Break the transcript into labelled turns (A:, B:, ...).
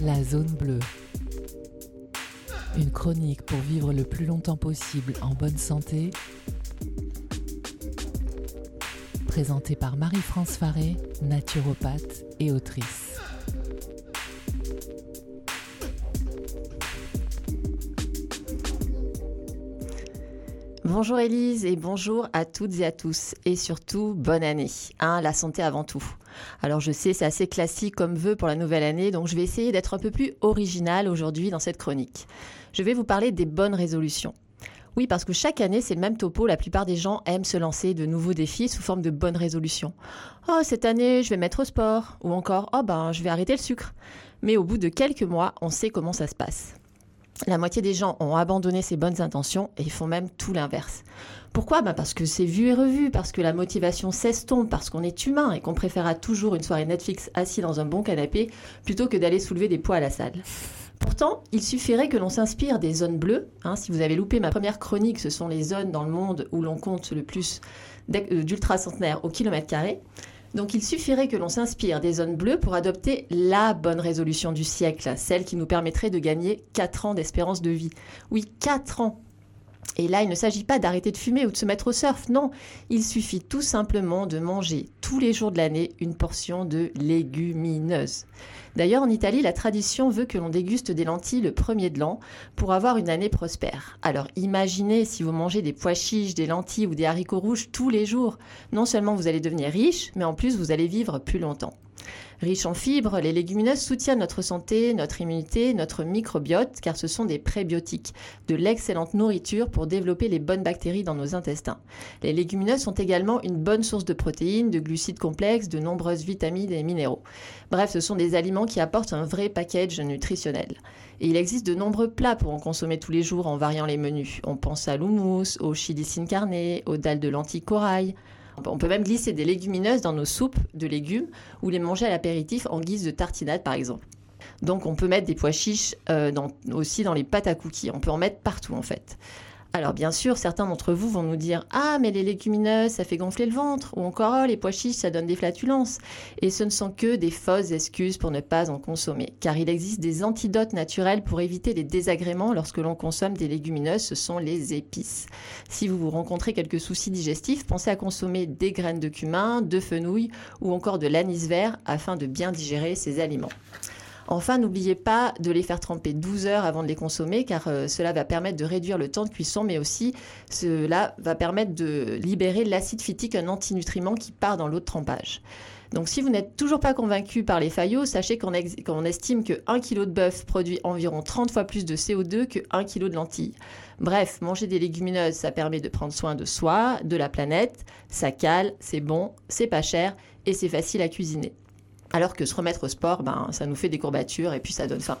A: La zone bleue. Une chronique pour vivre le plus longtemps possible en bonne santé. Présentée par Marie-France Faré, naturopathe et autrice.
B: Bonjour Élise et bonjour à toutes et à tous et surtout bonne année. Hein, la santé avant tout. Alors je sais c'est assez classique comme vœu pour la nouvelle année donc je vais essayer d'être un peu plus original aujourd'hui dans cette chronique. Je vais vous parler des bonnes résolutions. Oui, parce que chaque année, c'est le même topo. La plupart des gens aiment se lancer de nouveaux défis sous forme de bonnes résolutions. Oh, cette année, je vais mettre au sport. Ou encore, oh ben, je vais arrêter le sucre. Mais au bout de quelques mois, on sait comment ça se passe. La moitié des gens ont abandonné ces bonnes intentions et font même tout l'inverse. Pourquoi? Bah Parce que c'est vu et revu, parce que la motivation s'estompe, parce qu'on est humain et qu'on préférera toujours une soirée Netflix assis dans un bon canapé plutôt que d'aller soulever des poids à la salle. Pourtant, il suffirait que l'on s'inspire des zones bleues. Hein, si vous avez loupé ma première chronique, ce sont les zones dans le monde où l'on compte le plus euh, d'ultra centenaires au kilomètre carré. Donc il suffirait que l'on s'inspire des zones bleues pour adopter la bonne résolution du siècle, celle qui nous permettrait de gagner 4 ans d'espérance de vie. Oui, 4 ans et là, il ne s'agit pas d'arrêter de fumer ou de se mettre au surf, non. Il suffit tout simplement de manger tous les jours de l'année une portion de légumineuses. D'ailleurs, en Italie, la tradition veut que l'on déguste des lentilles le premier de l'an pour avoir une année prospère. Alors imaginez si vous mangez des pois chiches, des lentilles ou des haricots rouges tous les jours. Non seulement vous allez devenir riche, mais en plus vous allez vivre plus longtemps. Riches en fibres, les légumineuses soutiennent notre santé, notre immunité, notre microbiote, car ce sont des prébiotiques, de l'excellente nourriture pour développer les bonnes bactéries dans nos intestins. Les légumineuses sont également une bonne source de protéines, de glucides complexes, de nombreuses vitamines et minéraux. Bref, ce sont des aliments qui apportent un vrai package nutritionnel. Et il existe de nombreux plats pour en consommer tous les jours en variant les menus. On pense à l'houmous, au chili sin aux dalles de lentilles corail, on peut même glisser des légumineuses dans nos soupes de légumes ou les manger à l'apéritif en guise de tartinade par exemple. Donc on peut mettre des pois chiches euh, aussi dans les pâtes à cookies. On peut en mettre partout en fait. Alors bien sûr, certains d'entre vous vont nous dire Ah, mais les légumineuses, ça fait gonfler le ventre, ou encore oh, les pois chiches, ça donne des flatulences. Et ce ne sont que des fausses excuses pour ne pas en consommer, car il existe des antidotes naturels pour éviter les désagréments lorsque l'on consomme des légumineuses, ce sont les épices. Si vous vous rencontrez quelques soucis digestifs, pensez à consommer des graines de cumin, de fenouil ou encore de l'anis vert afin de bien digérer ces aliments. Enfin, n'oubliez pas de les faire tremper 12 heures avant de les consommer, car euh, cela va permettre de réduire le temps de cuisson, mais aussi cela va permettre de libérer l'acide phytique, un antinutriment qui part dans l'eau de trempage. Donc si vous n'êtes toujours pas convaincu par les faillots, sachez qu'on estime que 1 kg de bœuf produit environ 30 fois plus de CO2 que 1 kg de lentilles. Bref, manger des légumineuses, ça permet de prendre soin de soi, de la planète, ça cale, c'est bon, c'est pas cher et c'est facile à cuisiner. Alors que se remettre au sport, ben, ça nous fait des courbatures et puis ça donne faim.